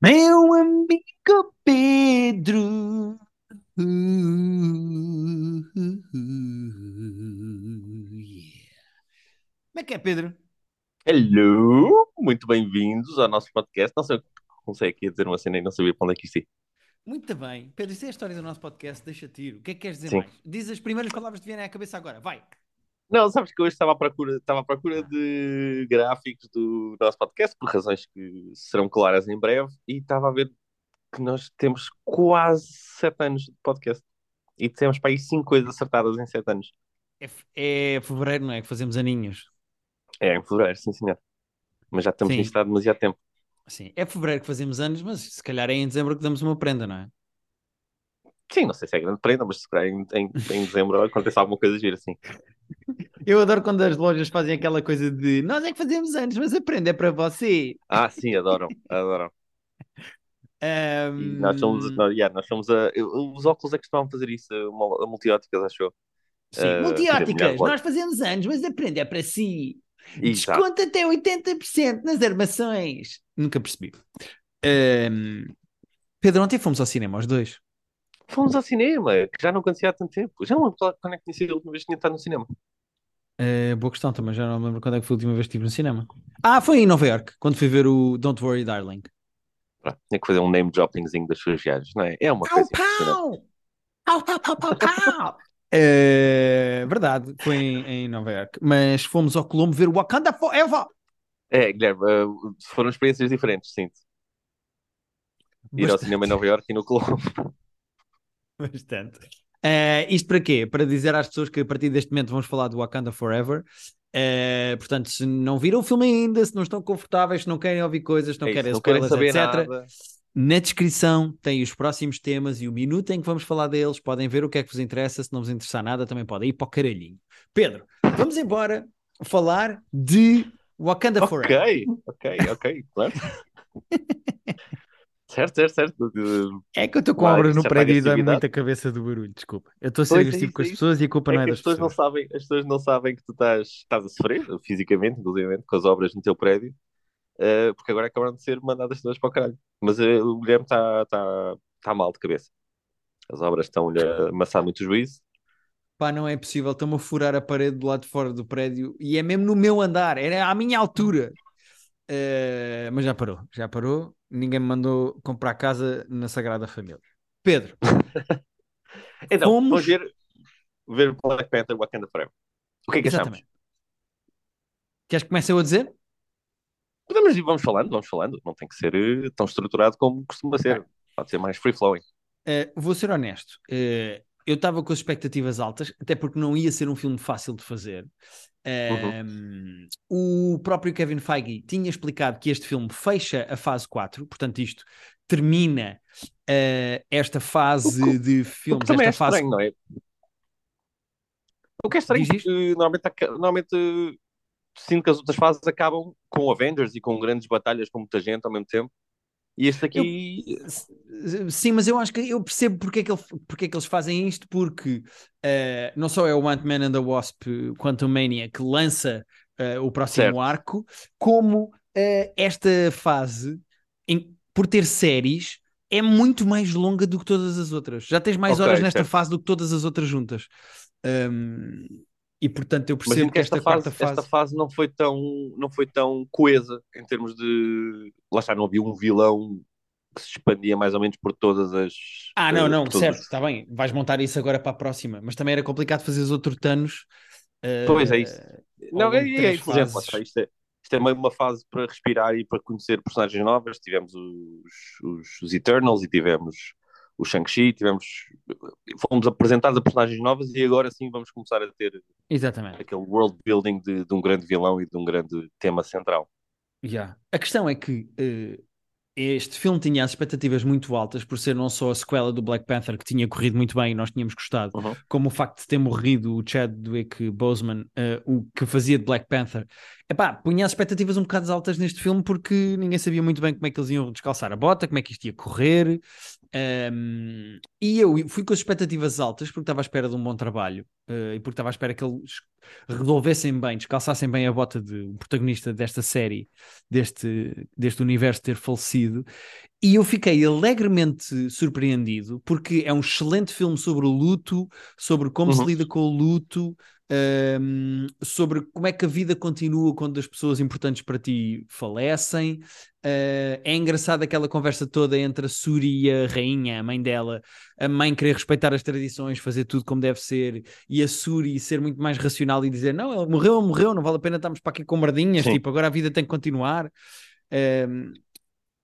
Meu amigo Pedro. Uh, uh, uh, yeah. Como é que é, Pedro? Hello, muito bem-vindos ao nosso podcast. Não sei o que comecei aqui dizer uma cena e não sabia para onde é que isto ia. Muito bem. Pedro, isso é a história do nosso podcast, deixa-te ir. O que é que queres dizer Sim. mais? Diz as primeiras palavras que te vierem à cabeça agora, vai. Não, sabes que hoje estava à procura, estava à procura de gráficos do nosso podcast, por razões que serão claras em breve, e estava a ver que nós temos quase sete anos de podcast. E temos para aí cinco coisas acertadas em sete anos. É, é fevereiro, não é? Que fazemos aninhos. É, em fevereiro, sim senhor. Mas já estamos nisto há demasiado tempo. Sim, é fevereiro que fazemos anos, mas se calhar é em dezembro que damos uma prenda, não é? Sim, não sei se é grande prenda, mas se calhar em, em, em dezembro acontece alguma coisa gira assim. Eu adoro quando as lojas fazem aquela coisa de nós é que fazemos anos, mas a prenda é para você. Ah, sim, adoram, adoram. E nós somos, nós, yeah, nós somos a, os óculos é que estavam a fazer isso, a, mul- a multióticas, acho eu. Sim, Eh, multióticas, nós fazemos anos, mas a prenda é para si. Exato. Desconto até 80% nas armações. Nunca percebi. Ahm, Pedro, ontem fomos ao cinema, os dois. Fomos ao cinema, que já não acontecia há tanto tempo. Já não lembro quando é que tinha sido a última vez que tinha estado no cinema. Ah, boa questão, também já não me lembro quando é que foi a última vez que estive no cinema. Ah, foi em Nova York, quando fui ver o Don't Worry Darling. Pronto, tinha que fazer um name droppingzinho das suas viagens, não é? É uma Pau, coisa pau! Pau, pau, pau, pau, pau! É, verdade, foi em, em Nova York. Mas fomos ao Colombo ver Wakanda Forever. É, Guilherme, eh, foram experiências diferentes, sinto. Ir ao Bastante. cinema em Nova Iorque e no Colombo. Bastante. Eh, isto para quê? Para dizer às pessoas que a partir deste momento vamos falar do Wakanda Forever. Eh, portanto, se não viram o filme ainda, se não estão confortáveis, se não querem ouvir coisas, se não É isso, querem não querem spoilers, saber etc. nada. Na descrição tem os próximos temas e o minuto em que vamos falar deles. Podem ver o que é que vos interessa. Se não vos interessar nada, também podem ir para o caralhinho. Pedro, vamos embora falar de Wakanda Forever. Ok, ok, ok, claro. certo, certo, certo. É que eu estou com obras no prédio e dá muita cabeça do barulho, desculpa. Eu estou a ser Pois, é agressivo isso, com é as isso. pessoas e a culpa não É é que das as pessoas não pessoas. sabem, as pessoas não sabem que tu estás, estás a sofrer, fisicamente, inclusive, com as obras no teu prédio, eh, porque agora acabaram de ser mandadas todas para o caralho. Mas eh, o Guilherme está tá, tá mal de cabeça. As obras estão-lhe a amassar muito juízo. Pá, não é possível, estão-me a furar a parede do lado de fora do prédio e é mesmo no meu andar, era à minha altura. Eh, mas já parou, já parou. Ninguém me mandou comprar casa na Sagrada Família. Pedro, Então, Fomos- vamos ver, ver Black Panther Wakanda Forever. O que é que achamos? exatamente. Queres que comece eu a dizer? Podemos ir, vamos falando, vamos falando. Não tem que ser eh, tão estruturado como costuma ser. Pode ser mais free-flowing. Eh, vou ser honesto. eh, eu estava com as expectativas altas, até porque não ia ser um filme fácil de fazer. Ehm, O próprio Kevin Feige tinha explicado que este filme fecha a fase 4, portanto, isto termina eh, esta fase O que- de O filmes, que também é esta fase. estranho, não é? O que é estranho, Diz isto? porque normalmente, normalmente sinto que as outras fases acabam com Avengers e com grandes batalhas com muita gente ao mesmo tempo. E este aqui, S- Sim, mas eu acho que eu percebo porque é que, ele- porque é que eles fazem isto, porque eh, não só é o Ant-Man and the Wasp Quantum Mania que lança eh, o próximo Certo. arco, como eh, esta fase, em- por ter séries, é muito mais longa do que todas as outras. Já tens mais Ok, horas nesta certo. fase do que todas as outras juntas. Um, e portanto eu percebo que esta, quarta fase. esta fase não foi tão, não foi tão coesa em termos de. Lá está, não havia um vilão que se expandia mais ou menos por todas as. Ah, não, eh, não, todos certo, os- está bem. Vais montar isso agora para a próxima, mas também era complicado fazeres outro Thanos. eh, Pois é isso. Não, é, é três inteligente. Isto é, isto é meio uma fase para respirar e para conhecer personagens novas. Tivemos os, os, os Eternals e tivemos o Shang-Chi, tivemos. Fomos apresentados a personagens novas e agora sim vamos começar a ter Exatamente. aquele world building de, de um grande vilão e de um grande tema central. Já. A questão é que eh, este filme tinha as expectativas muito altas por ser não só a sequela do Black Panther que tinha corrido muito bem e nós tínhamos gostado, Uhum. como o facto de ter morrido o Chadwick Boseman, eh, o que fazia de Black Panther. Epá, punha as expectativas um bocado altas neste filme porque ninguém sabia muito bem como é que eles iam descalçar a bota, como é que isto ia correr. Um, e eu fui com as expectativas altas porque estava à espera de um bom trabalho uh, e porque estava à espera que eles resolvessem bem, descalçassem bem a bota do protagonista desta série, deste, deste universo ter falecido. E eu fiquei alegremente surpreendido porque é um excelente filme sobre o luto, sobre como uhum. se lida com o luto, um, sobre como é que a vida continua quando as pessoas importantes para ti falecem. Uh, é engraçado aquela conversa toda entre a Suri e a rainha, a mãe dela, a mãe querer respeitar as tradições, fazer tudo como deve ser, e a Suri ser muito mais racional e dizer: Não, ele morreu, morreu, não vale a pena estarmos para aqui com merdinhas, Sim. tipo, agora a vida tem que continuar. Um,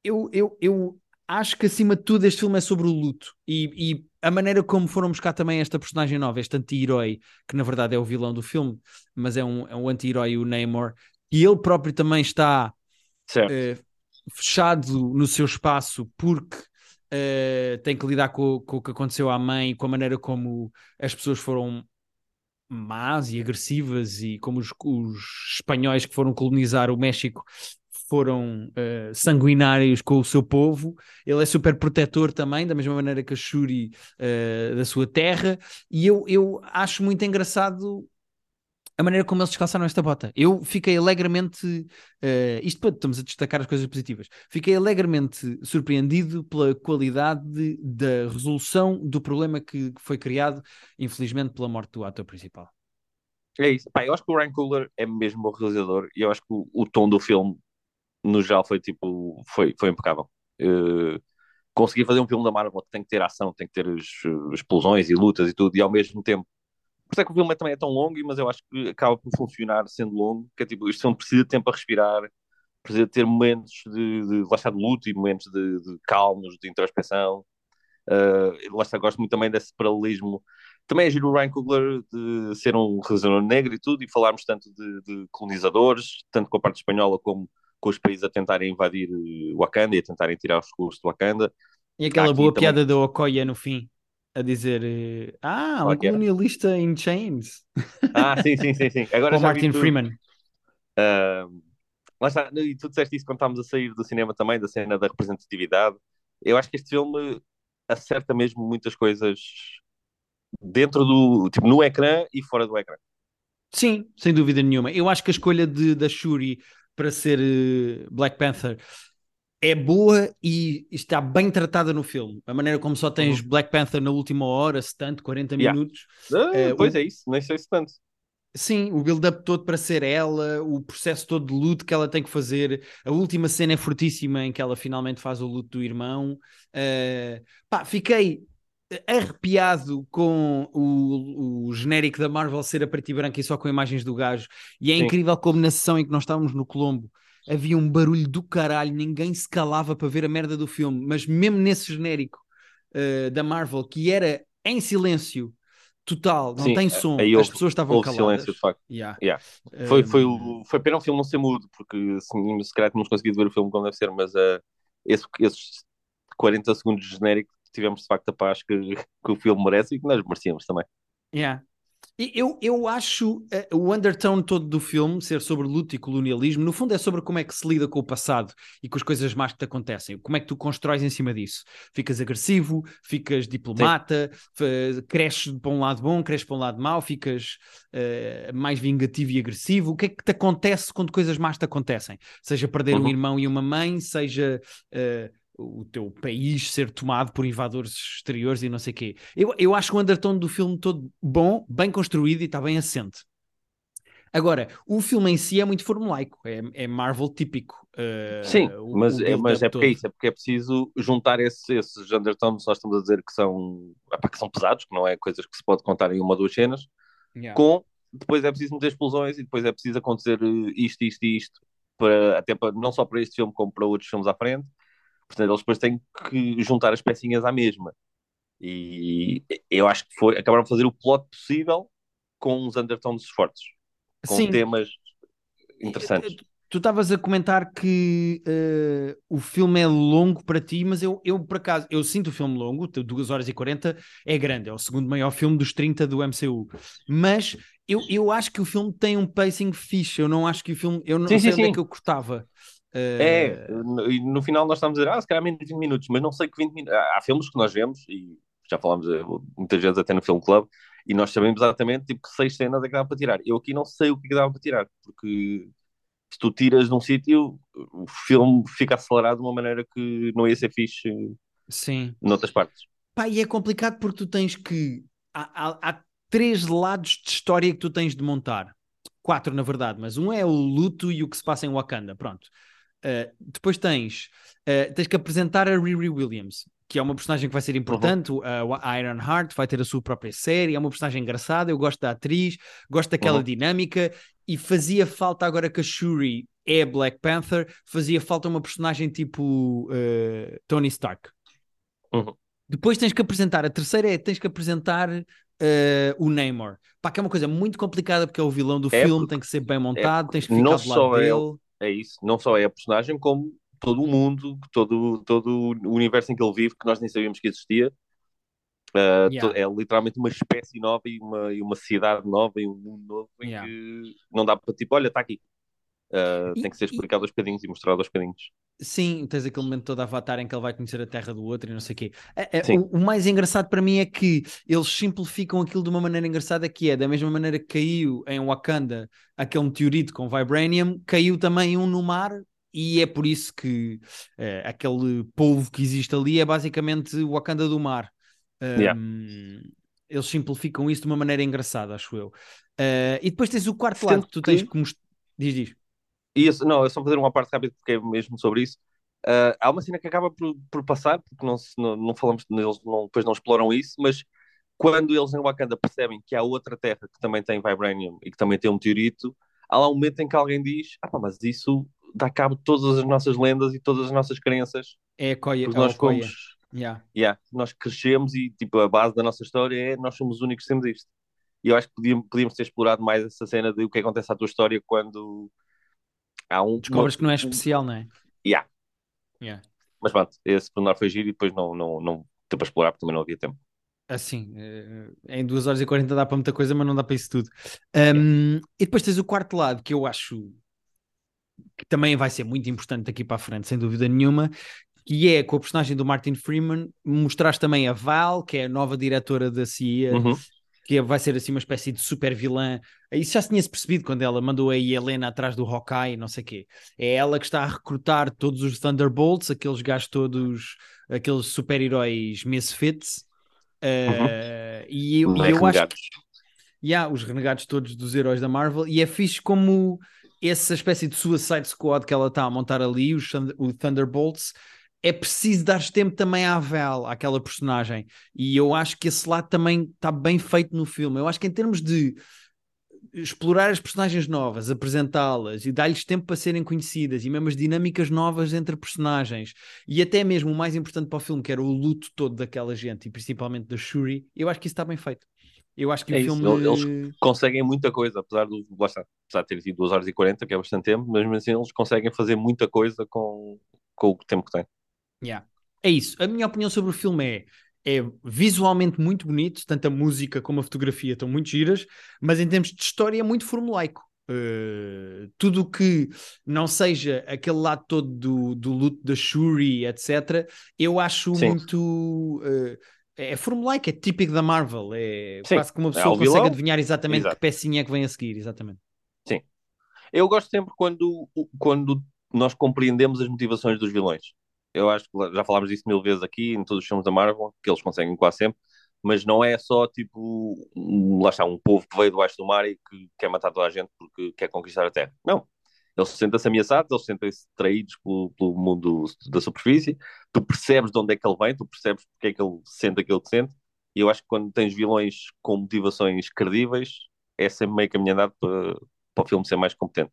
eu, eu, eu acho que acima de tudo este filme é sobre o luto e, e a maneira como foram buscar também esta personagem nova, este anti-herói, que na verdade é o vilão do filme, mas é um, é um anti-herói, o Namor, e ele próprio também está uh, fechado no seu espaço porque uh, tem que lidar com, com, o que aconteceu à mãe, com a maneira como as pessoas foram más e agressivas e como os, os espanhóis que foram colonizar o México foram uh, sanguinários com o seu povo. Ele é super protetor também, da mesma maneira que a Shuri uh, da sua terra. E eu, eu acho muito engraçado a maneira como eles descalçaram esta bota. Eu fiquei alegremente. Uh, isto para estamos a destacar as coisas positivas. Fiquei alegremente surpreendido pela qualidade da resolução do problema que, que foi criado, infelizmente, pela morte do ator principal. É isso. Pá, eu acho que o Ryan Coogler é mesmo bom realizador e eu acho que o, o tom do filme no geral foi tipo, foi, foi impecável. Uh, consegui fazer um filme da Marvel que tem que ter ação, tem que ter explosões e lutas e tudo, e ao mesmo tempo. Por isso é que o filme também é tão longo, mas eu acho que acaba por funcionar sendo longo, que é tipo, isto filme precisa de tempo a respirar, precisa de ter momentos de, de, de luto e momentos de, de calmos, de introspecção. Uh, lá está, gosto muito também desse paralelismo. Também é giro o Ryan Coogler de ser um realizador negro e tudo, e falarmos tanto de, de colonizadores, tanto com a parte espanhola como com os países a tentarem invadir eh, Wakanda e a tentarem tirar os recursos de Wakanda. E aquela boa também... piada da Okoya no fim, a dizer eh, Ah, um é colonialista in chains. Ah, sim, sim, sim, sim. Agora Martin tu... Freeman. Uh, lá está, e tu disseste isso quando estávamos a sair do cinema também, da cena da representatividade. Eu acho que este filme acerta mesmo muitas coisas dentro do, tipo, no ecrã e fora do ecrã. Sim, sem dúvida nenhuma. Eu acho que a escolha de, da Shuri para ser uh, Black Panther é boa e está bem tratada no filme. A maneira como só tens uhum. Black Panther na última hora, se tanto, 40 yeah. minutos. Uh, pois o... é isso, nem sei se tanto. Sim, o build-up todo para ser ela, o processo todo de luto que ela tem que fazer. A última cena é fortíssima em que ela finalmente faz o luto do irmão. Uh, pá, fiquei arrepiado com o, o, genérico da Marvel ser a preto e branco e só com imagens do gajo. E é Sim. incrível como na sessão em que nós estávamos no Colombo havia um barulho do caralho, ninguém se calava para ver a merda do filme, mas mesmo nesse genérico uh, da Marvel, que era em silêncio total, não Sim, tem som, as houve, pessoas estavam houve caladas. silêncio, de facto. Yeah. Yeah. Foi, foi, foi pena o filme não ser mudo, porque assim, se calhar tínhamos conseguido ver o filme como deve ser, mas uh, esse, esses 40 segundos de genérico tivemos de facto a paz que, que o filme merece e que nós merecíamos também. Yeah. Eu, eu acho uh, o undertone todo do filme ser sobre luta e colonialismo, no fundo é sobre como é que se lida com o passado e com as coisas más que te acontecem. Como é que tu constróis em cima disso? Ficas agressivo, ficas diplomata, cresces para um lado bom, cresces para um lado mau, ficas uh, mais vingativo e agressivo. O que é que te acontece quando coisas más te acontecem? Seja perder uhum. um irmão e uma mãe, seja. Uh, o teu país ser tomado por invasores exteriores e não sei o quê. Eu, eu acho o undertone do filme todo bom, bem construído e está bem assente. Agora, o filme em si é muito formulaico, é, é Marvel típico. Uh, Sim, o, mas, o é, mas é porque é isso, é porque é preciso juntar esses, esses undertones, nós estamos a dizer que são, que são pesados, que não é coisas que se pode contar em uma ou duas cenas, yeah. com depois é preciso meter explosões e depois é preciso acontecer isto, isto e isto, para, até para, não só para este filme como para outros filmes à frente, Portanto, eles depois têm que juntar as pecinhas à mesma. E eu acho que foi, acabaram de fazer o plot possível com uns undertones fortes, com Sim. temas interessantes. Tu estavas a comentar que uh, o filme é longo para ti, mas eu, eu, por acaso, eu sinto o filme longo, 2 horas e 40, é grande, é o segundo maior filme dos 30 do MCU. Mas eu, eu acho que o filme tem um pacing fixe, eu não acho que o filme, eu não sim, sei sim, onde é sim. é que eu cortava. É, e no final nós estamos a dizer, ah, se calhar menos de 20 minutos, mas não sei que 20 minutos. Há filmes que nós vemos, e já falámos eh, muitas vezes até no Film Club, e nós sabemos exatamente tipo, que seis cenas é que dá para tirar. Eu aqui não sei o que, é que dá para tirar, porque se tu tiras de um sítio, o filme fica acelerado de uma maneira que não ia ser fixe Sim. noutras partes. Pá, e é complicado porque tu tens que. Há, há, há três lados de história que tu tens de montar. Quatro, na verdade, mas um é o luto e o que se passa em Wakanda. Pronto. Uh, depois tens, uh, tens que apresentar a Riri Williams, que é uma personagem que vai ser importante. Uhum. Uh, a Iron Heart vai ter a sua própria série, é uma personagem engraçada. Eu gosto da atriz, gosto daquela uhum. dinâmica. E fazia falta agora que a Shuri é Black Panther, fazia falta uma personagem tipo Tony Stark. Uhum. Depois tens que apresentar, a terceira é tens que apresentar uh, o Namor. Pá, que é uma coisa muito complicada porque é o vilão do é filme, tem que ser bem montado, é, tens que ficar do lado é dele. É, isso, não só é a personagem, como todo o mundo, todo, todo o universo em que ele vive, que nós nem sabíamos que existia. Uh, yeah. É literalmente uma espécie nova e uma, e uma cidade nova e um mundo novo em yeah. que não dá para tipo, olha, está aqui. Uh, e, tem que ser explicado e... aos bocadinhos e mostrado aos bocadinhos. Sim, tens aquele momento todo Avatar em que ele vai conhecer a terra do outro e não sei o quê. É, é, o, o, mais engraçado para mim é que eles simplificam aquilo de uma maneira engraçada que é, da mesma maneira que caiu em Wakanda aquele meteorito com Vibranium, caiu também um no mar e é por isso que uh, aquele povo que existe ali é basicamente o Wakanda do mar. Um, yeah. Eles simplificam isso de uma maneira engraçada, acho eu. Uh, e depois tens o quarto Sendo lado que tu tens que mostrar. Diz, diz. E isso, não, é só fazer uma parte rápida porque é mesmo sobre isso. Uh, há uma cena que acaba por, por passar, porque não, não, não falamos neles, não, depois não exploram isso, mas quando eles em Wakanda percebem que há outra terra que também tem Vibranium e que também tem um meteorito, há lá um momento em que alguém diz: Ah, pá, mas isso dá cabo de todas as nossas lendas e todas as nossas crenças. É a coia, porque é nós fomos. Yeah. Yeah, nós crescemos e tipo, a base da nossa história é nós somos os únicos que temos isto. E eu acho que podíamos, podíamos ter explorado mais essa cena de o que acontece à tua história quando há um. Descobres uma... que não é especial, não é? Yeah. Yeah. Mas pronto, esse pormenor foi giro e depois não, não, não deu para explorar porque também não havia tempo. Assim, em 2 horas e 40 dá para muita coisa, mas não dá para isso tudo. Um, e depois tens o quarto lado que eu acho que também vai ser muito importante daqui para a frente, sem dúvida nenhuma, que é com a personagem do Martin Freeman, mostraste também a Val, que é a nova diretora da CIA, uhum que vai ser assim uma espécie de super vilã. Isso já se tinha-se percebido quando ela mandou a Helena atrás do Hawkeye, não sei o quê. É ela que está a recrutar todos os Thunderbolts, aqueles gajos todos, aqueles super-heróis misfits. Uhum. Uh, e eu, e eu acho que. Yeah, os renegados todos dos heróis da Marvel. E é fixe como essa espécie de Suicide Squad que ela está a montar ali, os, os Thunderbolts, é preciso dar tempo também à Val, àquela personagem. E eu acho que esse lado também está bem feito no filme. Eu acho que em termos de explorar as personagens novas, apresentá-las e dar-lhes tempo para serem conhecidas e mesmo as dinâmicas novas entre personagens e até mesmo o mais importante para o filme, que era o luto todo daquela gente e principalmente da Shuri, eu acho que isso está bem feito. Eu acho que é o filme. Eles conseguem muita coisa, apesar, do, apesar de ter sido 2 horas e 40, que é bastante tempo, mas mesmo assim eles conseguem fazer muita coisa com, com o tempo que têm. Yeah. É isso. A minha opinião sobre o filme é é visualmente muito bonito, tanto a música como a fotografia estão muito giras, mas em termos de história é muito formulaico. Uh, tudo o que não seja aquele lado todo do, do luto da Shuri, etc., eu acho Sim. muito. Uh, é formulaico, é típico da Marvel. É Sim. quase que uma é pessoa é consegue vilão. adivinhar exatamente Exato. que pecinha é que vem a seguir. Exatamente. Sim. Eu gosto sempre quando, quando nós compreendemos as motivações dos vilões eu acho que já falámos disso mil vezes aqui, em todos os filmes da Marvel, que eles conseguem quase sempre, mas não é só tipo, lá está, um povo que veio debaixo do mar e que quer matar toda a gente porque quer conquistar a Terra. Não. Eles sentem-se ameaçados, eles sentem-se traídos pelo, pelo, mundo da superfície, tu percebes de onde é que ele vem, tu percebes porque é que ele sente aquilo que sente, e eu acho que quando tens vilões com motivações credíveis, é sempre meio caminhado para, para o filme ser mais competente.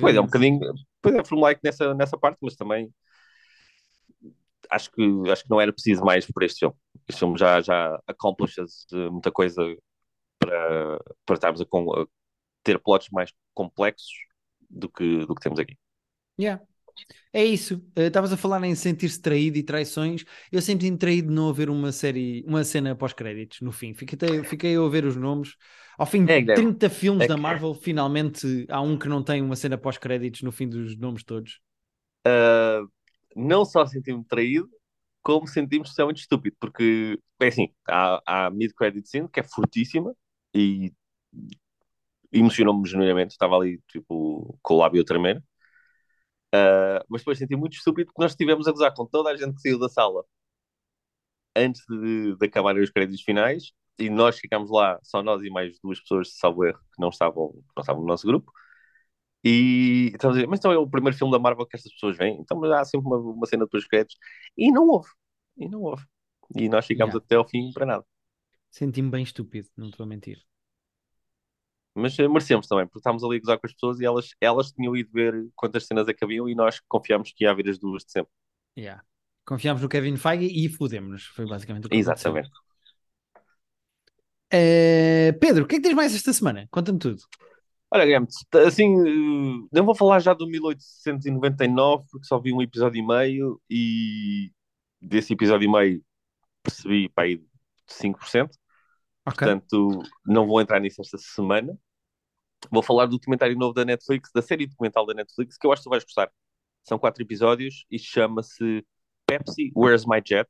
Pois é, um bocadinho, pois é, formulaico nessa, nessa parte, mas também acho que, acho que não era preciso mais por este filme. Este filme já, já accomplishes muita coisa para, para estarmos a, a, ter plots mais complexos do que, do que temos aqui. Yeah. É isso. Eh, estavas uh, a falar em sentir-se traído e traições. Eu sempre me traído de não haver uma série, uma cena pós-créditos no fim. Fiquei, fiquei a ouvir os nomes. Ao fim de é, 30 filmes é, da Marvel, finalmente há um que não tem uma cena pós-créditos no fim dos nomes todos. uh, não só senti-me traído, como senti-me especialmente estúpido, porque é assim, há, há mid-credit scene que é fortíssima e emocionou-me genuinamente, estava ali tipo com o lábio a tremer. Uh, mas depois senti muito estúpido porque nós estivemos a gozar com toda a gente que saiu da sala antes de, de acabarem os créditos finais e nós ficámos lá, só nós e mais duas pessoas, salvo erro, que não estavam, não estavam no nosso grupo. E a dizer, mas então é o primeiro filme da Marvel que estas pessoas veem, então há sempre uma, uma cena dos créditos. E não houve, e não houve. E nós ficámos Yeah. até ao fim para nada. Senti-me bem estúpido, não te vou mentir. Mas eh, merecemos também, porque estávamos ali a gozar com as pessoas e elas, elas tinham ido ver quantas cenas é haviam e nós confiámos que ia haver as duas de sempre. Yeah. Confiámos no Kevin Feige e fudemos-nos. Foi basicamente o que. Exatamente. Eh, Pedro, o que é que tens mais esta semana? Conta-me tudo. Olha, Guilherme, assim, eh, não vou falar já do 1899, porque só vi um episódio e meio e desse episódio e meio percebi para aí 5%, Ok. portanto não vou entrar nisso esta semana. Vou falar do documentário novo da Netflix, da série documental da Netflix, que eu acho que tu vais gostar. São quatro episódios e chama-se Pepsi, Where's My Jet?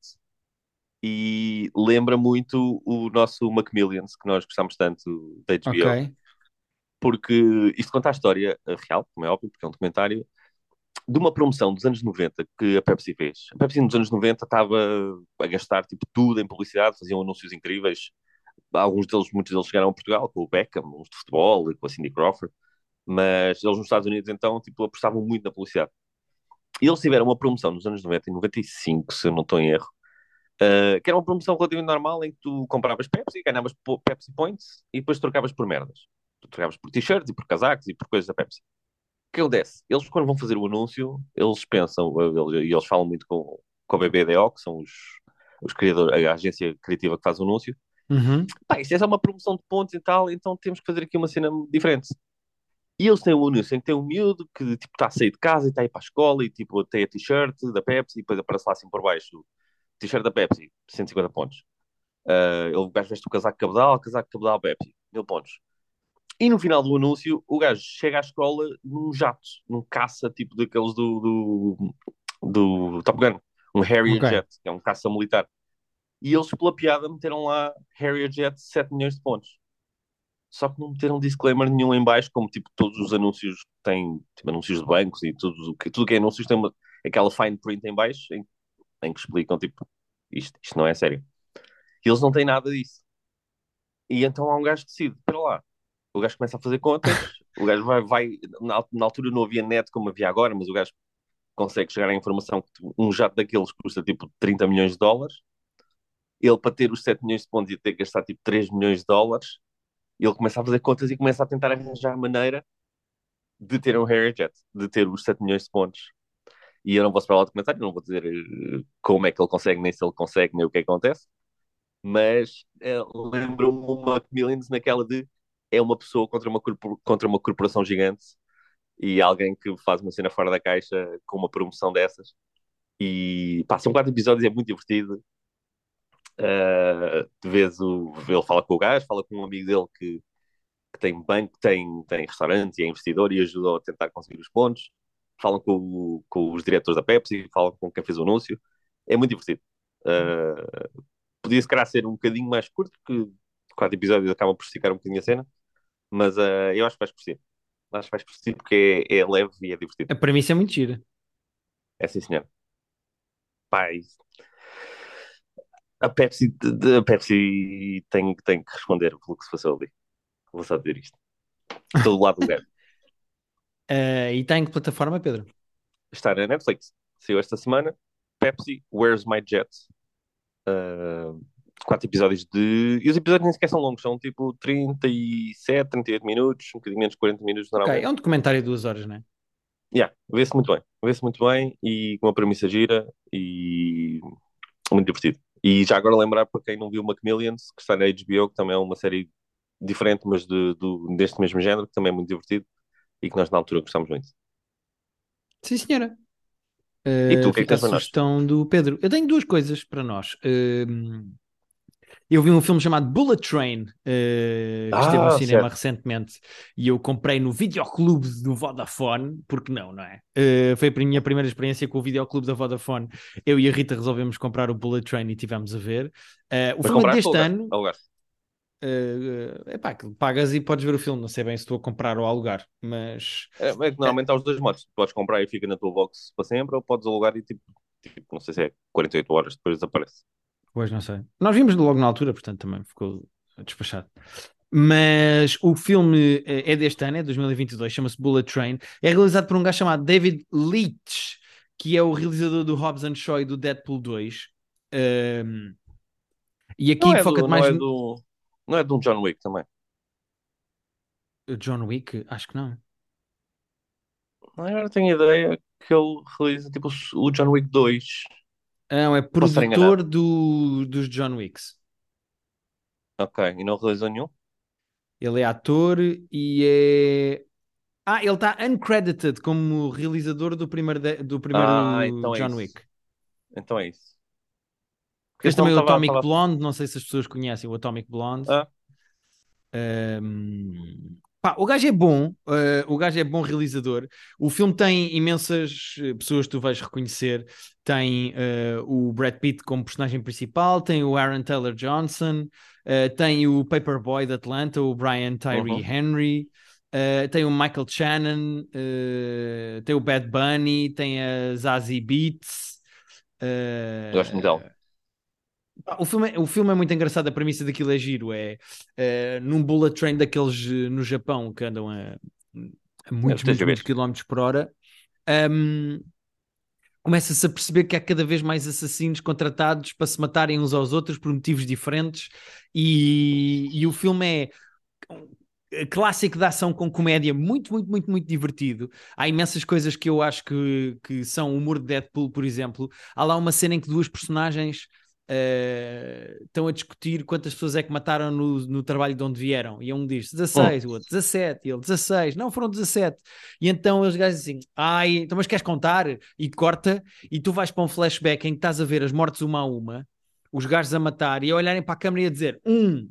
E lembra muito o nosso Macmillions, que nós gostamos tanto da HBO Ok. Porque isto conta a história eh, real, como é óbvio, porque é um documentário, de uma promoção dos anos 90 que a Pepsi fez. A Pepsi nos anos 90 estava a gastar tipo, tudo em publicidade, faziam anúncios incríveis. Alguns deles, muitos deles chegaram a Portugal, com o Beckham, uns de futebol com a Cindy Crawford, mas eles nos Estados Unidos então tipo, apostavam muito na publicidade. E eles tiveram uma promoção nos anos 90 e 95, se eu não estou em erro, eh, que era uma promoção relativamente normal em que tu compravas Pepsi, ganhavas Pepsi Points e depois trocavas por merdas. Trocavas por t-shirts e por casacos e por coisas da Pepsi. O que acontece? Eles, quando vão fazer o anúncio, eles pensam, eles- e eles, falam muito com, com a BBDO, que são os, os criadores, a agência criativa que faz o anúncio. Uhum. Pá, isto é só uma promoção de pontos e tal, então temos que fazer aqui uma cena diferente. E eles têm um anúncio em que tem um miúdo que tipo, está a sair de casa e está a ir para a escola e tipo, tem a t-shirt da Pepsi e depois aparece lá assim por baixo t-shirt da Pepsi, 150 pontos. Uh, ele, o gajo veste o casaco cabedal, casaco cabedal Pepsi, mil pontos. E no final do anúncio, o gajo chega à escola num jato, num caça tipo daqueles do, do, do Top Gun, um Harrier Ok. Jet, que é um caça militar. E eles, pela piada, meteram lá Harrier Jet 7 milhões de pontos. Só que não meteram disclaimer nenhum em baixo, como tipo todos os anúncios têm, tipo anúncios de bancos e tudo o que, tudo que é anúncios tem uma, aquela fine print em baixo em, em que explicam tipo isto, isto não é sério. E eles não têm nada disso. E então há um gajo que decide, espera lá. O gajo começa a fazer contas, o gajo vai, vai na, altura não havia net como havia agora, mas o gajo consegue chegar à informação que um jato daqueles custa tipo 30 milhões de dólares. Ele, para ter os 7 milhões de pontos, ia ter que gastar tipo 3 milhões de dólares. Ele começa a fazer contas e começa a tentar arranjar maneira de ter um Harrier Jet, de ter os 7 milhões de pontos. E eu não vou esperar o documentário, não vou dizer eh, como é que ele consegue, nem se ele consegue, nem o que acontece. Mas eh, lembro-me uma Macmillions naquela de é uma pessoa contra uma, contra uma corporação gigante e alguém que faz uma cena fora da caixa com uma promoção dessas. E pá, são quatro episódios, é muito divertido. Uh, de vez o, ele fala com o gajo, fala com um amigo dele que, que tem banco, tem, tem restaurante e é investidor e ajudou a tentar conseguir os pontos. Falam com, com os diretores da Pepsi, falam com quem fez o anúncio. É muito divertido. Uh, podia se calhar ser um bocadinho mais curto, porque quatro episódios acabam por esticar um bocadinho a cena, mas uh, eu acho que vais curtir. Acho que vais curtir porque é, é leve e é divertido. A premissa é muito gira. É sim, senhor. Isso- a Pepsi, a Pepsi tem, tem que responder pelo que se passou ali. Vou só dizer isto. Estou do lado do gajo. Eh, e está em que plataforma, Pedro? Está na Netflix. Saiu esta semana. Pepsi, Where's My Jet? Uh, quatro episódios de. E os episódios nem sequer são longos, são tipo 37, 38 minutos, um bocadinho menos de 40 minutos normalmente. é um documentário de duas horas, não é? Yeah, vê-se muito bem. Vê-se muito bem e com uma premissa gira e muito divertido. E já agora lembrar para quem não viu Macmillions, que está na HBO, que também é uma série diferente, mas de, do, deste mesmo género, que também é muito divertido e que nós na altura gostamos muito. Sim, senhora. E tu, o que é que fica a tens para nós? sugestão do Pedro. Eu tenho duas coisas para nós. Ehm, Eu vi um filme chamado Bullet Train, uh, que Ah, esteve no cinema certo. recentemente, e eu comprei no videoclube do Vodafone, porque não, não é? Uh, foi a minha primeira experiência com o videoclube da Vodafone. Eu e a Rita resolvemos comprar o Bullet Train e tivemos a ver. Uh, o Mas filme é deste alugaste? ano, Alugaste. uh, epá, que pagas e podes ver o filme. Não sei bem se estou a comprar ou a alugar, mas É, é que normalmente há os dois modos. Podes comprar e fica na tua box para sempre, ou podes alugar e tipo, tipo, não sei se é 48 horas depois desaparece. Pois não sei. Nós vimos logo na altura, portanto também ficou despachado. Mas o filme eh, é deste ano, é 2022, chama-se Bullet Train. É realizado por um gajo chamado David Leitch, que é o realizador do Hobbs and Shaw e do Deadpool 2. Um, e aqui é, foca-te do, mais não, é do, não é de um John Wick também. John Wick? Acho que não. Agora tenho a ideia que ele realiza tipo o John Wick 2. Não, é produtor do, dos John Wicks. Ok, e não realizou nenhum? Ele é ator e é. Ah, ele está uncredited como realizador do primeiro, de- do primeiro Ah, então é John isso. Wick. Então é isso. Porque Fez senão também o estava- Atomic Blonde, não sei se as pessoas conhecem o Atomic Blonde. Ah. Um, pá, o gajo é bom, uh, o gajo é bom realizador. O filme tem imensas eh, pessoas que tu vais reconhecer. Tem uh, o Brad Pitt como personagem principal, tem o Aaron Taylor Johnson, uh, tem o Paperboy de Atlanta, o Brian Tyree Uhum. Henry. tem o Michael Shannon, tem o Bad Bunny, tem a Zazie Beats. Gosto muito dela. O filme, é, o filme é muito engraçado, a premissa daquilo é giro, é eh, num bullet train daqueles eh, no Japão que andam a, a muitos, muitos, muitos quilómetros por hora, ahm, começa-se a perceber que há cada vez mais assassinos contratados para se matarem uns aos outros por motivos diferentes e, e o filme é um clássico de ação com comédia muito, muito, muito, muito divertido. Há imensas coisas que eu acho que, que são o humor de Deadpool, por exemplo. Há lá uma cena em que duas personagens eh, estão a discutir quantas pessoas é que mataram no, no trabalho de onde vieram. E um diz 16, o outro 17, e ele 16, não, foram 17. E então os gajos assim: ai, então mas queres contar? E corta, e tu vais para um flashback em que estás a ver as mortes uma a uma, os gajos a matar e a olharem para a câmera e a dizer: um.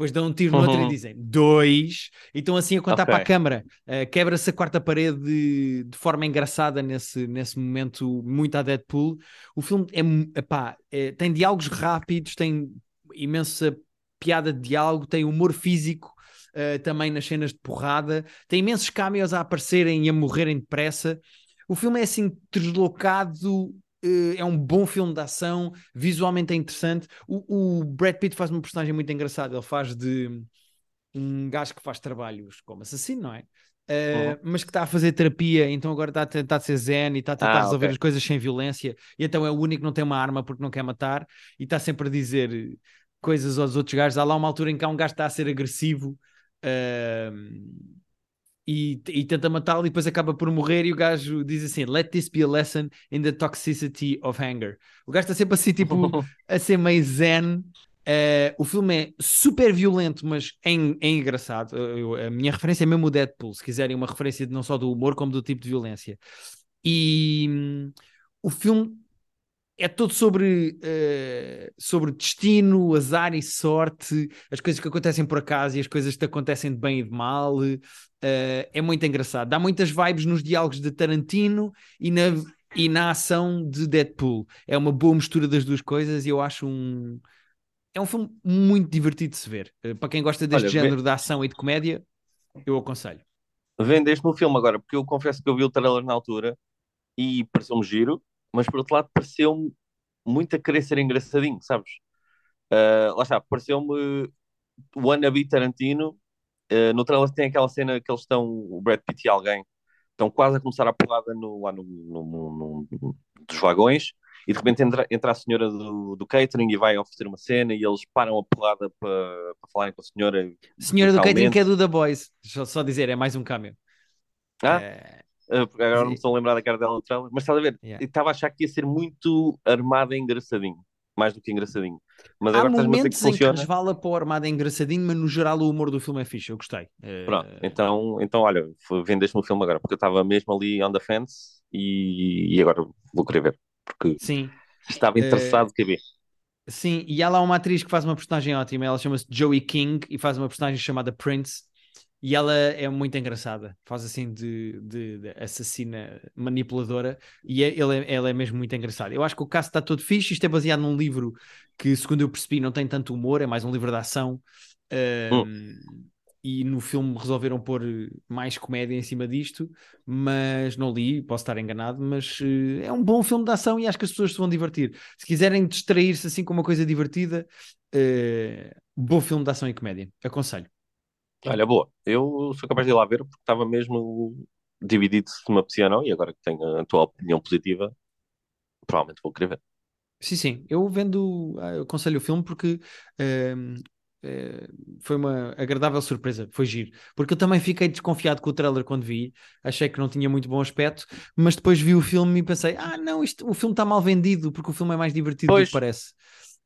Depois dão um tiro no outro e Uhum. dizem dois, e estão assim a contar Ok. para a câmara. Uh, Quebra-se a quarta parede de, de forma engraçada nesse, nesse momento, muito a Deadpool. O filme é, epá, é- tem diálogos rápidos, tem imensa piada de diálogo, tem humor físico uh, também nas cenas de porrada, tem imensos cameos a aparecerem e a morrerem depressa. O filme é assim deslocado, é um bom filme de ação, visualmente é interessante. O, o Brad Pitt faz uma personagem muito engraçada, ele faz de um gajo que faz trabalhos como assassino, não é? Eh, Mas que está a fazer terapia, então agora está a tentar ser zen e está a tentar Ah, resolver ok. as coisas sem violência, e então é o único que não tem uma arma porque não quer matar, e está sempre a dizer eh, coisas aos outros gajos. Há lá uma altura em que há um gajo que está a ser agressivo. eh, e, e tenta matá-lo e depois acaba por morrer e o gajo diz assim, let this be a lesson in the toxicity of anger. O gajo está sempre assim, tipo, a ser meio zen. Eh, o filme é super violento, mas é, é engraçado. Eu- a minha referência é mesmo o Deadpool, se quiserem uma referência não só do humor, como do tipo de violência. E hum, o filme é todo sobre, eh, sobre destino, azar e sorte, as coisas que acontecem por acaso e as coisas que te acontecem de bem e de mal. Eh, é muito engraçado. Dá muitas vibes nos diálogos de Tarantino e na, e na ação de Deadpool. É uma boa mistura das duas coisas e eu acho um. É um filme muito divertido de se ver. Eh, para quem gosta deste Olha, género de ação e de comédia, eu aconselho. Vendeste no filme agora, porque eu confesso que eu vi o trailer na altura e pareceu-me giro, mas por outro lado pareceu-me muito a querer ser engraçadinho, sabes? Ah, lá está, pareceu-me o wannabe Tarantino. Ah, no trailer tem aquela cena que eles estão, o Brad Pitt e alguém, estão quase a começar a porrada no, lá no, no, no- dos vagões e de repente entra, entra a senhora do, do catering e vai oferecer uma cena e eles param a porrada para, para falarem com a senhora. Senhora do catering que é do The Boys. Só, só dizer, é mais um cameo. Ah, Uh, porque agora não me estou a lembrar da cara dela no trailer, mas estás a ver? Yeah. Estava a achar que ia ser muito armada e engraçadinho, mais do que engraçadinho. Mas Há agora estás-me a dizer que funciona. resvala para o armado é engraçadinho, mas no geral o humor do filme é fixe, eu gostei. Pronto, então, então olha, vendeste-me o filme agora, porque eu estava mesmo ali on the fence e, e agora vou querer ver, porque Sim, estava Eh, interessado que havia. Sim, e há lá uma atriz que faz uma personagem ótima, ela chama-se Joey King e faz uma personagem chamada Prince. E ela é muito engraçada, faz assim de, de, de assassina manipuladora, e é, ele é, ela é mesmo muito engraçada. Eu acho que o caso está todo fixe. Isto é baseado num livro que, segundo eu percebi, não tem tanto humor, é mais um livro de ação. Um, hum. E no filme resolveram pôr mais comédia em cima disto, mas não li, posso estar enganado. Mas uh, é um bom filme de ação e acho que as pessoas se vão divertir. Se quiserem distrair-se assim com uma coisa divertida, uh, bom filme de ação e comédia, aconselho. Olha, boa. Eu sou capaz de ir lá ver porque estava mesmo dividido se me apetecia ou não, e agora que tenho a tua opinião positiva, provavelmente vou querer ver. Sim, sim. Eu vendo, ah, eu aconselho o filme porque uh, foi uma agradável surpresa, foi giro. Porque eu também fiquei desconfiado com o trailer quando vi, achei que não tinha muito bom aspecto, mas depois vi o filme e pensei, ah, não, isto, o filme está mal vendido porque o filme é mais divertido pois. do que parece.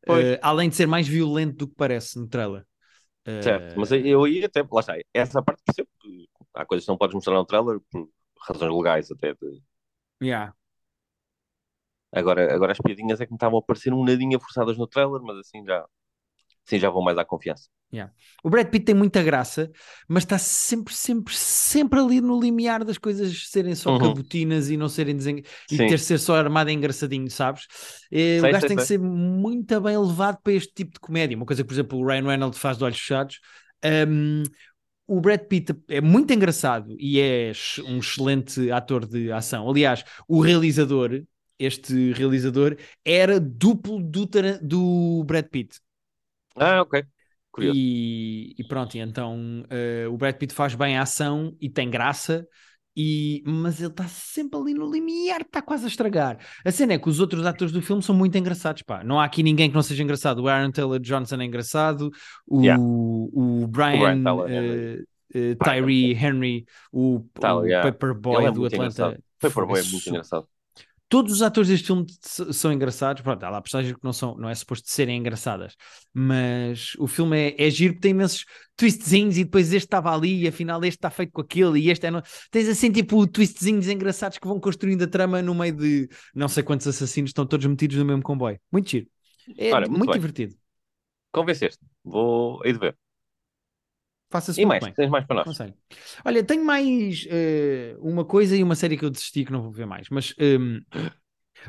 Uh, além de ser mais violento do que parece no trailer. Certo, mas eu ia até, lá está, essa parte percebo que há coisas que não podes mostrar no trailer por razões legais até de... Yeah. Agora, agora as piadinhas é que me estavam a parecer um nadinha forçadas no trailer, mas assim já, assim já vou mais à confiança. Yeah. O Brad Pitt tem muita graça, mas está sempre, sempre, sempre ali no limiar das coisas serem só uhum. cabutinas e não serem desen... e ter ser só armado engraçadinho, sabes? Sei, o gajo sei, tem sei. que ser muito bem levado para este tipo de comédia. Uma coisa que, por exemplo, o Ryan Reynolds faz de olhos fechados. Um, o Brad Pitt é muito engraçado e é um excelente ator de ação. Aliás, o realizador, este realizador, era duplo do, do Brad Pitt. Ah, ok. E, e, pronto, e então uh, o Brad Pitt faz bem a ação e tem graça, e, mas ele está sempre ali no limiar, está quase a estragar. A cena é que os outros atores do filme são muito engraçados, pá. Não há aqui ninguém que não seja engraçado. O Aaron Taylor Johnson é engraçado, o, yeah. o Brian, o Brian uh, uh, Tyree Henry, o, Tyler, o yeah. Paperboy é do Atlanta. Paperboy é muito engraçado todos os atores deste filme são engraçados. Pronto, há lá personagens que não, são, não é suposto serem engraçadas, mas o filme é, é giro, tem imensos twistzinhos e depois este estava ali e afinal este está feito com aquilo e este é. No... Tens assim tipo twistzinhos engraçados que vão construindo a trama no meio de não sei quantos assassinos estão todos metidos no mesmo comboio. Muito giro. É Olha, muito, muito divertido. Convenceste, vou ir de ver. Faça-se e mais, bem. tens mais para nós. Olha, tenho mais uh, uma coisa e uma série que eu desisti que não vou ver mais, mas um, okay.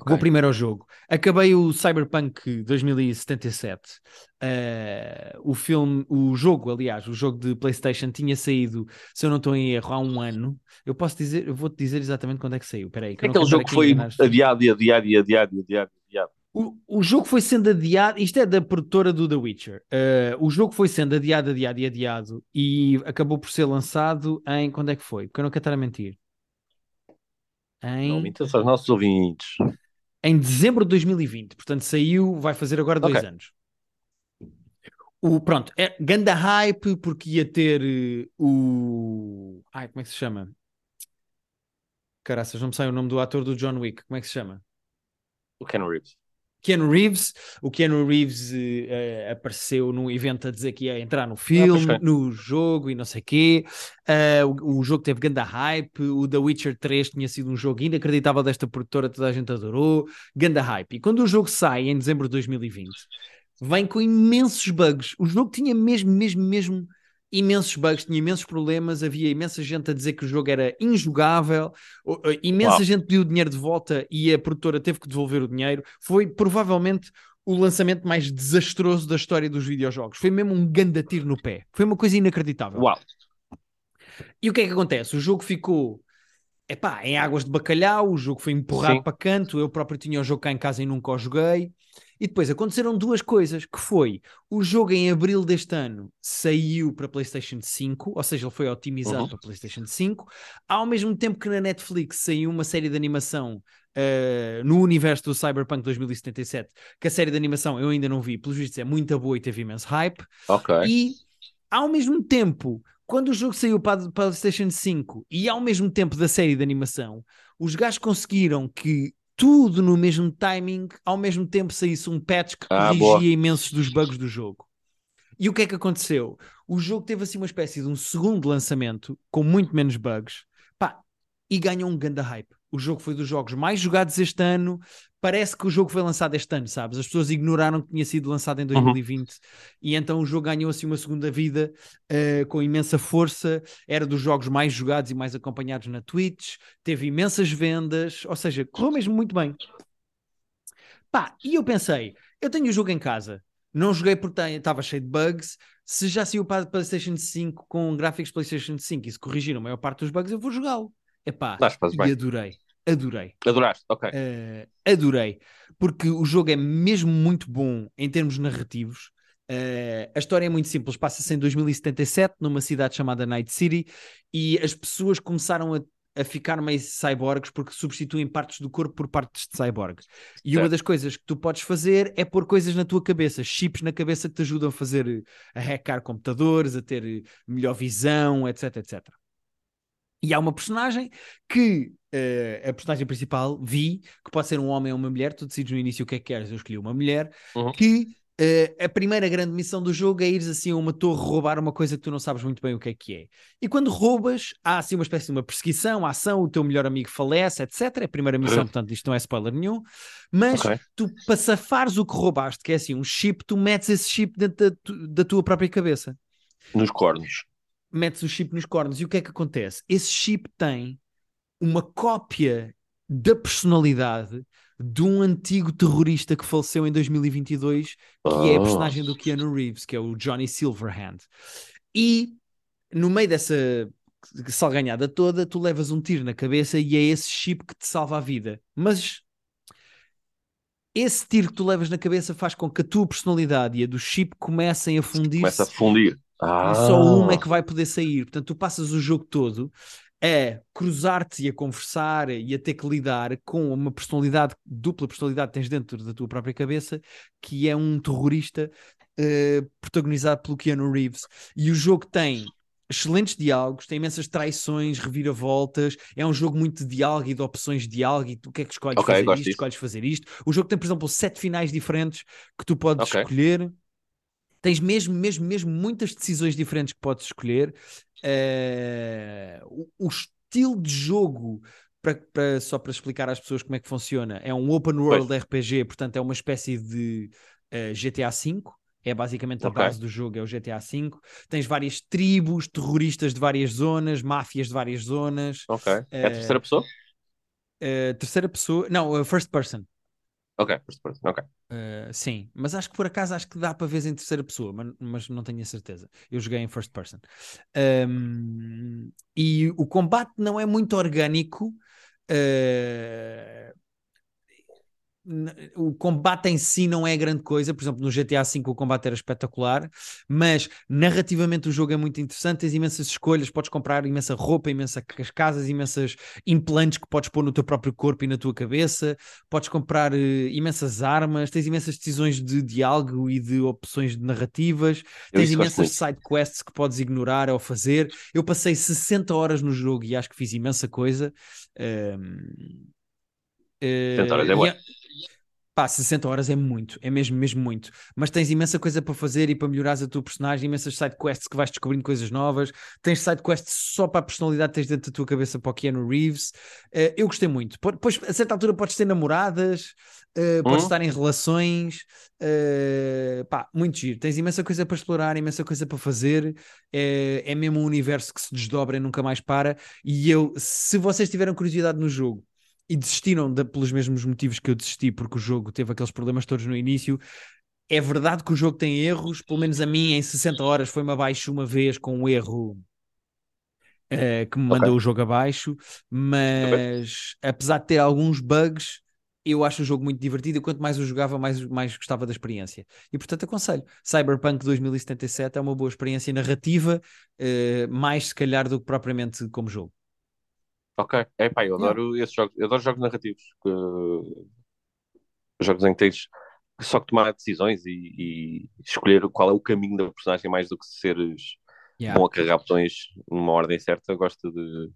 vou primeiro ao jogo. Acabei o Cyberpunk 2077. Uh, o filme, o jogo, aliás, o jogo de PlayStation tinha saído, se eu não estou em erro, há um ano. Eu posso dizer, eu vou-te dizer exatamente quando é que saiu. Espera aí, que aquele jogo que foi adiado e adiado e adiado e adiado. O, o jogo foi sendo adiado, isto é da produtora do The Witcher. Uh, o jogo foi sendo adiado, adiado e adiado e acabou por ser lançado em. Quando é que foi? Porque eu não quero estar a mentir. Em... Não minta aos nossos ouvintes. Em dezembro de 2020. Portanto, saiu, vai fazer agora dois okay. anos. O, pronto, é ganda hype porque ia ter uh, o. Ai, como é que se chama? Caraças, não me sai o nome do ator do John Wick. Como é que se chama? O Ken Reeves. Keanu Reeves. O Keanu Reeves uh, apareceu num evento a dizer que ia entrar no filme, ah, no jogo e não sei o quê. Uh, o, o, jogo teve grande hype. O The Witcher 3 tinha sido um jogo inacreditável desta produtora, toda a gente adorou. Ganda hype. E quando o jogo sai em dezembro de 2020, vem com imensos bugs. O jogo tinha mesmo, mesmo, mesmo imensos bugs, tinha imensos problemas, havia imensa gente a dizer que o jogo era injogável, imensa Uau. gente pediu o dinheiro de volta e a produtora teve que devolver o dinheiro. Foi provavelmente o lançamento mais desastroso da história dos videojogos. Foi mesmo um ganda tiro no pé. Foi uma coisa inacreditável. Uau. E o que é que acontece? O jogo ficou epá, em águas de bacalhau, o jogo foi empurrado Sim. para canto, eu próprio tinha o jogo cá em casa e nunca o joguei. E depois aconteceram duas coisas, que foi o jogo em abril deste ano saiu para PlayStation 5, ou seja, ele foi otimizado uhum. para PlayStation 5, ao mesmo tempo que na Netflix saiu uma série de animação uh, no universo do Cyberpunk 2077, que a série de animação eu ainda não vi, pelos vistos é muito boa e teve imenso hype. E ao mesmo tempo, quando o jogo saiu para a PlayStation 5 e ao mesmo tempo da série de animação, os gajos conseguiram que tudo no mesmo timing, ao mesmo tempo saísse um patch que ah, corrigia boa. imensos dos bugs do jogo. E o que é que aconteceu? O jogo teve assim uma espécie de um segundo lançamento com muito menos bugs, pá, e ganhou um ganda hype. O jogo foi dos jogos mais jogados este ano. Parece que o jogo foi lançado este ano, sabes? As pessoas ignoraram que tinha sido lançado em 2020 uhum. e então o jogo ganhou assim uma segunda vida uh, com imensa força. Era dos jogos mais jogados e mais acompanhados na Twitch. Teve imensas vendas, ou seja, correu mesmo muito bem. Pá, e eu pensei, eu tenho o jogo em casa, não joguei porque estava cheio de bugs. Se já saiu para PlayStation 5 com gráficos PlayStation 5 e se corrigiram a maior parte dos bugs, eu vou jogá-lo. Epá, e bem. adorei. Adorei. Adoraste, ok. Uh, adorei. Porque o jogo é mesmo muito bom em termos narrativos. Uh, a história é muito simples. Passa-se em 2077, numa cidade chamada Night City, e as pessoas começaram a a ficar meio cyborgs porque substituem partes do corpo por partes de cyborg. E certo. uma das coisas que tu podes fazer é pôr coisas na tua cabeça, chips na cabeça que te ajudam a fazer, a hackear computadores, a ter melhor visão, etc, etc. E há uma personagem que, uh, a personagem principal, Vi, que pode ser um homem ou uma mulher, tu decides no início o que é que queres, eu escolhi uma mulher, uhum. que Uh, a primeira grande missão do jogo é ir assim a uma torre roubar uma coisa que tu não sabes muito bem o que é que é. E quando roubas, há assim uma espécie de uma perseguição, ação, o teu melhor amigo falece, etc. É a primeira missão, uhum. portanto, isto não é spoiler nenhum. Mas okay. tu, para safares o que roubaste, que é assim um chip, tu metes esse chip dentro da, tu, da tua própria cabeça. Nos cornos. Metes o chip nos cornos. E o que é que acontece? Esse chip tem uma cópia da personalidade de um antigo terrorista que faleceu em 2022, que oh. é a personagem do Keanu Reeves, que é o Johnny Silverhand. E no meio dessa salganhada toda, tu levas um tiro na cabeça e é esse chip que te salva a vida. Mas esse tiro que tu levas na cabeça faz com que a tua personalidade e a do chip comecem a fundir. Começa a fundir. Ah. E só uma é que vai poder sair. Portanto, tu passas o jogo todo é cruzar-te e a conversar e a ter que lidar com uma personalidade, dupla personalidade que tens dentro da tua própria cabeça, que é um terrorista uh, protagonizado pelo Keanu Reeves. E o jogo tem excelentes diálogos, tem imensas traições, reviravoltas, é um jogo muito de diálogo e de opções de diálogo e tu o que é que escolhes okay, fazer isto, disso. escolhes fazer isto. O jogo tem, por exemplo, sete finais diferentes que tu podes okay. escolher. Tens mesmo, mesmo, mesmo muitas decisões diferentes que podes escolher. Uh, o, o, estilo de jogo, pra, pra, só para explicar às pessoas como é que funciona, é um open world pois. RPG, portanto é uma espécie de uh, GTA V. É basicamente a okay. base do jogo, é o GTA V. Tens várias tribos, terroristas de várias zonas, máfias de várias zonas. Ok. É a terceira pessoa? Uh, terceira pessoa, não, first person. Ok, first person, ok. Uh, sim, mas acho que por acaso acho que dá para ver em terceira pessoa, mas, mas não tenho a certeza. Eu joguei em first person. Um, e o combate não é muito orgânico. Uh, o combate em si não é grande coisa, por exemplo, no GTA V o combate era espetacular, mas narrativamente o jogo é muito interessante, tens imensas escolhas, podes comprar imensa roupa, imensas casas, imensas implantes que podes pôr no teu próprio corpo e na tua cabeça, podes comprar uh, imensas armas, tens imensas decisões de diálogo e de opções de narrativas, Eu tens imensas side quests que podes ignorar ou fazer. Eu passei 60 horas no jogo e acho que fiz imensa coisa. Um... Uh, 60 horas é bom. Pá, 60 horas é muito, é mesmo, mesmo muito. Mas tens imensa coisa para fazer e para melhorar a tua personagem, imensas side quests que vais descobrindo coisas novas. Tens side quests só para a personalidade que tens dentro da tua cabeça para o Keanu Reeves. Uh, eu gostei muito. Depois, a certa altura, podes ter namoradas, uh, podes hum? estar em relações. Uh, pá, muito giro. Tens imensa coisa para explorar, imensa coisa para fazer. É, é mesmo um universo que se desdobra e nunca mais para. E eu, se vocês tiveram curiosidade no jogo e desistiram de, pelos mesmos motivos que eu desisti, porque o jogo teve aqueles problemas todos no início. É verdade que o jogo tem erros, pelo menos a mim em 60 horas foi-me abaixo uma vez com um erro uh, que me mandou okay. o jogo abaixo, mas okay. apesar de ter alguns bugs, eu acho o jogo muito divertido e quanto mais eu jogava, mais, mais gostava da experiência. E portanto aconselho. Cyberpunk 2077 é uma boa experiência narrativa, uh, mais se calhar do que propriamente como jogo. Ok. É pá, eu adoro yeah. esses jogos. Eu adoro jogos narrativos. Que... Jogos em que tens só que tomar decisões e, e, escolher qual é o caminho da personagem mais do que seres yeah. bom a carregar botões numa ordem certa. Eu gosto de,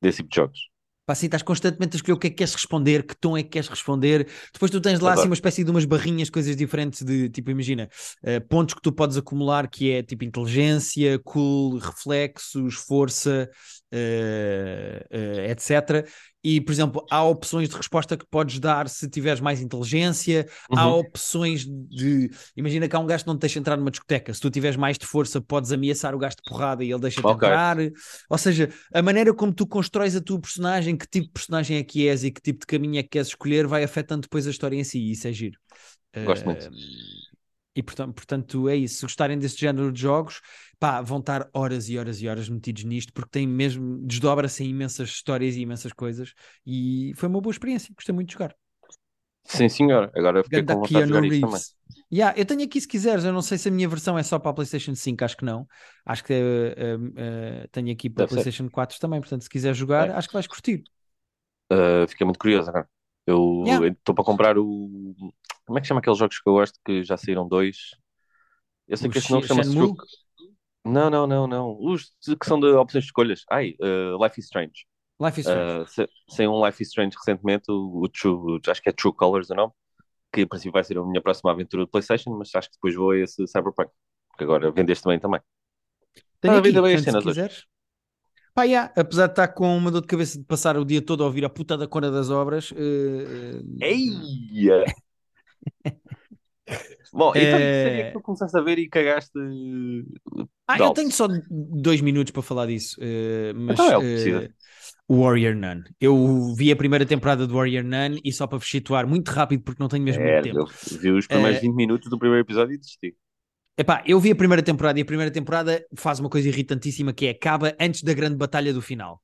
desse tipo de jogos. Pá, assim, estás constantemente a escolher o que é que queres responder, que tom é que queres responder. Depois tu tens lá assim, uma espécie de umas barrinhas, coisas diferentes de tipo, imagina, uh, pontos que tu podes acumular, que é tipo inteligência, cool, reflexos, força, uh, uh, etc. e, por exemplo, há opções de resposta que podes dar se tiveres mais inteligência, uhum. há opções de. Imagina que há um gajo que não te deixa entrar numa discoteca. Se tu tiveres mais de força, podes ameaçar o gajo de porrada e ele deixa-te okay. entrar. Ou seja, a maneira como tu constróis a tua personagem, que tipo de personagem é que és e que tipo de caminho é que queres escolher, vai afetando depois a história em si. E isso é giro. Gosto uh, muito. E portanto, portanto, é isso. Se gostarem desse género de jogos, pá, vão estar horas e horas e horas metidos nisto, porque tem mesmo, desdobra-se em imensas histórias e imensas coisas. E foi uma boa experiência. Gostei muito de jogar. Sim, senhor. Agora eu fiquei Ganda com vontade de jogar Reeves. Yeah, eu tenho aqui se quiseres, eu não sei se a minha versão é só para a PlayStation 5, acho que não. Acho que uh, uh, tenho aqui para a PlayStation ser. 4 também, portanto, se quiser jogar, é. acho que vais curtir. Uh, fiquei muito curioso agora. Eu estou yeah. para comprar o. Como é que chama aqueles jogos que eu gosto que já saíram dois? Eu sei o que este nome chama-se. Não, não, não, não. Os que são de opções de escolhas. Ai, uh, Life is Strange. Life is Strange. Uh, sem um Life is Strange recentemente, o, o True, acho que é True Colors ou não, que em princípio vai ser a minha próxima aventura do PlayStation, mas acho que depois vou a esse Cyberpunk, que agora vendeste também também. Tenho ah, aqui, bem as cenas se quiseres. Pá, yeah, apesar de estar com uma dor de cabeça de passar o dia todo a ouvir a puta da cona das obras. Uh... Eia! Bom, então é... que é que tu começaste a ver e cagaste? Ah, eu tenho só dois minutos para falar disso. Uh, mas, então é o uh, Warrior Nun. Eu vi a primeira temporada do Warrior Nun e só para vos situar muito rápido porque não tenho mesmo é, muito tempo. Eu vi os primeiros uh, 20 minutos do primeiro episódio e desisti. Epá, eu vi a primeira temporada e a primeira temporada faz uma coisa irritantíssima que é acaba antes da grande batalha do final.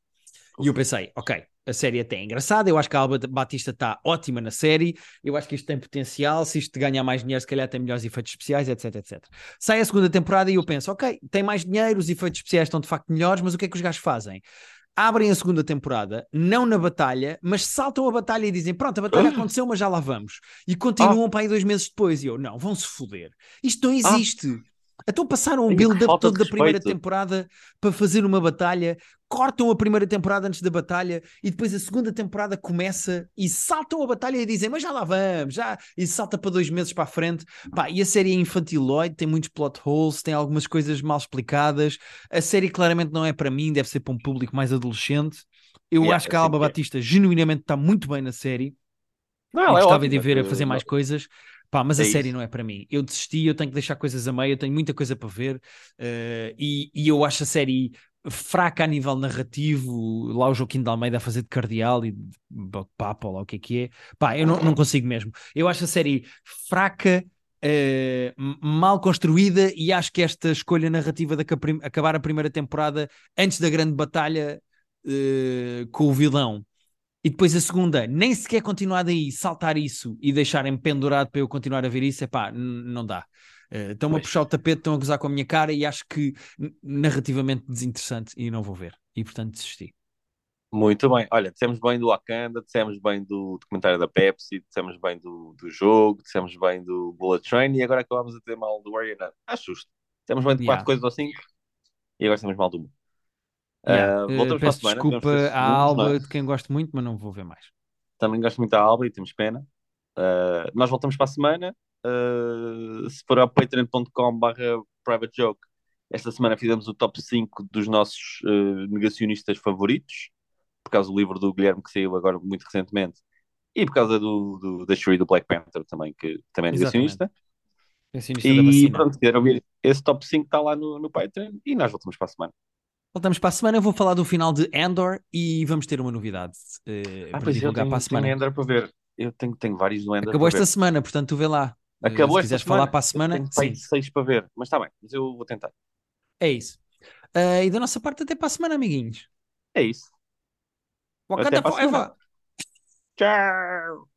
E eu pensei, ok, a série até é engraçada, eu acho que a Alba Batista está ótima na série, eu acho que isto tem potencial, se isto ganhar mais dinheiro, se calhar tem melhores efeitos especiais, etc, etc. Sai a segunda temporada e eu penso, ok, tem mais dinheiro, os efeitos especiais estão de facto melhores, mas o que é que os gajos fazem? Abrem a segunda temporada, não na batalha, mas saltam a batalha e dizem: Pronto, a batalha aconteceu, mas já lá vamos. E continuam ah. para aí dois meses depois. E eu: Não, vão se foder. Isto não ah. existe. Ah. Então passaram um build-up todo da primeira temporada para fazer uma batalha, cortam a primeira temporada antes da batalha e depois a segunda temporada começa e saltam a batalha e dizem, mas já lá vamos, já, e salta para dois meses para a frente. Pá, e a série é infantiloide, tem muitos plot holes, tem algumas coisas mal explicadas. A série claramente não é para mim, deve ser para um público mais adolescente. Eu yeah, acho que a Alba Batista genuinamente está muito bem na série. Não, eu é gostava de ver a fazer mais coisas. Pá, mas é a série isso. não é para mim. Eu desisti, eu tenho que deixar coisas a meio, eu tenho muita coisa para ver uh, e, e, eu acho a série fraca a nível narrativo. Lá o Joaquim de Almeida a fazer de cardeal e de papo, lá o que é que é. Pá, eu não, não consigo mesmo. Eu acho a série fraca. Uh, mal construída e acho que esta escolha narrativa de acabar a primeira temporada antes da grande batalha uh, com o vilão e depois a segunda, nem sequer continuar daí, saltar isso e deixarem pendurado para eu continuar a ver isso, é pá, não dá. Uh, estão-me a puxar o tapete, estão a gozar com a minha cara e acho que narrativamente desinteressante e não vou ver. E portanto desisti. Muito bem. Olha, dissemos bem do Wakanda, dissemos bem do documentário da Pepsi, dissemos bem do, do jogo, dissemos bem do Bullet Train e agora acabamos a ter mal do Warrior. Acho justo. Dissemos bem de yeah. quatro coisas ou cinco e agora temos mal do mundo. Yeah. Uh, voltamos uh, peço para a semana. desculpa à Alba, de quem gosto muito, mas não vou ver mais. Também gosto muito da Alba e temos pena. Uh, nós voltamos para a semana. Uh, se for ao patreon.com.br private joke, esta semana fizemos o top 5 dos nossos uh, negacionistas favoritos, por causa do livro do Guilherme que saiu agora muito recentemente, e por causa do, do da Shuri do Black Panther também, que também é negacionista. Negacionista e pronto, quero ouvir. Esse top 5 está lá no, no Patreon e nós voltamos para a semana. Voltamos para a semana. Eu vou falar do final de Andor e vamos ter uma novidade uh, ah, para divulgar tenho, para a semana. Tenho Andor para ver. Eu tenho, tenho vários do Andor. Acabou esta ver. semana, portanto, tu vê lá. Eh, Acabou se quiseres semana, falar para a semana, eu tenho sim. seis para ver, mas está bem, mas eu vou tentar. É isso. Uh, e da nossa parte, até para a semana, amiguinhos. É isso. Wakanda Forever. Tchau.